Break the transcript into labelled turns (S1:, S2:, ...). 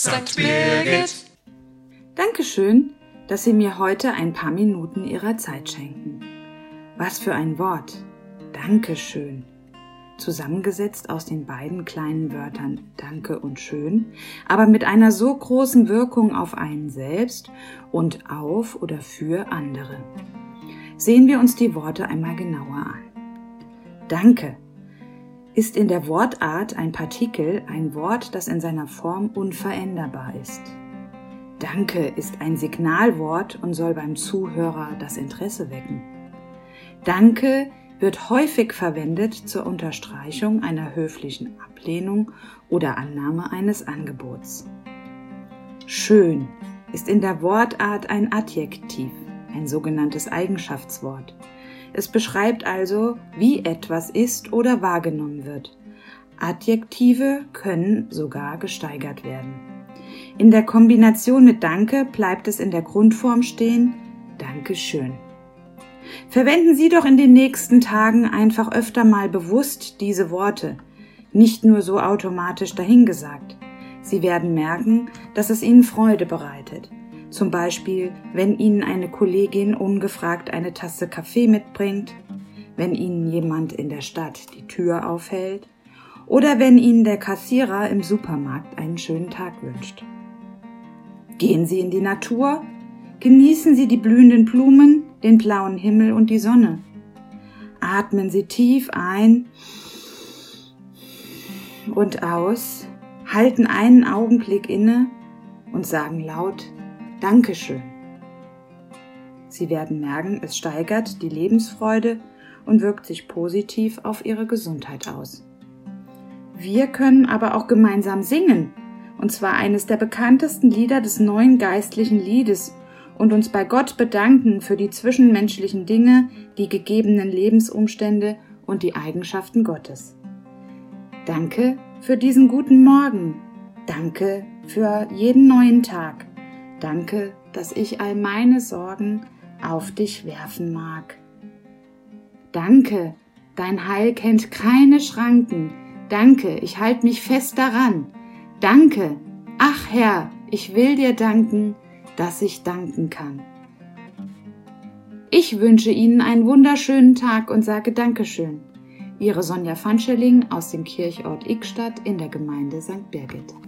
S1: St. Birgit.
S2: Dankeschön, dass Sie mir heute ein paar Minuten Ihrer Zeit schenken. Was für ein Wort. Dankeschön. Zusammengesetzt aus den beiden kleinen Wörtern Danke und Schön, aber mit einer so großen Wirkung auf einen selbst und auf oder für andere. Sehen wir uns die Worte einmal genauer an. Danke ist in der Wortart ein Partikel ein Wort, das in seiner Form unveränderbar ist. Danke ist ein Signalwort und soll beim Zuhörer das Interesse wecken. Danke wird häufig verwendet zur Unterstreichung einer höflichen Ablehnung oder Annahme eines Angebots. Schön ist in der Wortart ein Adjektiv, ein sogenanntes Eigenschaftswort. Es beschreibt also, wie etwas ist oder wahrgenommen wird. Adjektive können sogar gesteigert werden. In der Kombination mit Danke bleibt es in der Grundform stehen Dankeschön. Verwenden Sie doch in den nächsten Tagen einfach öfter mal bewusst diese Worte, nicht nur so automatisch dahingesagt. Sie werden merken, dass es Ihnen Freude bereitet. Zum Beispiel, wenn Ihnen eine Kollegin ungefragt eine Tasse Kaffee mitbringt, wenn Ihnen jemand in der Stadt die Tür aufhält oder wenn Ihnen der Kassierer im Supermarkt einen schönen Tag wünscht. Gehen Sie in die Natur, genießen Sie die blühenden Blumen, den blauen Himmel und die Sonne. Atmen Sie tief ein und aus, halten einen Augenblick inne und sagen laut Dankeschön. Sie werden merken, es steigert die Lebensfreude und wirkt sich positiv auf Ihre Gesundheit aus. Wir können aber auch gemeinsam singen, und zwar eines der bekanntesten Lieder des neuen geistlichen Liedes und uns bei Gott bedanken für die zwischenmenschlichen Dinge, die gegebenen Lebensumstände und die Eigenschaften Gottes. Danke für diesen guten Morgen. Danke für jeden neuen Tag. Danke, dass ich all meine Sorgen auf dich werfen mag. Danke, dein Heil kennt keine Schranken. Danke, ich halte mich fest daran. Danke, ach Herr, ich will dir danken, dass ich danken kann. Ich wünsche Ihnen einen wunderschönen Tag und sage Dankeschön. Ihre Sonja Fanscheling aus dem Kirchort Ickstadt in der Gemeinde St. Birgit.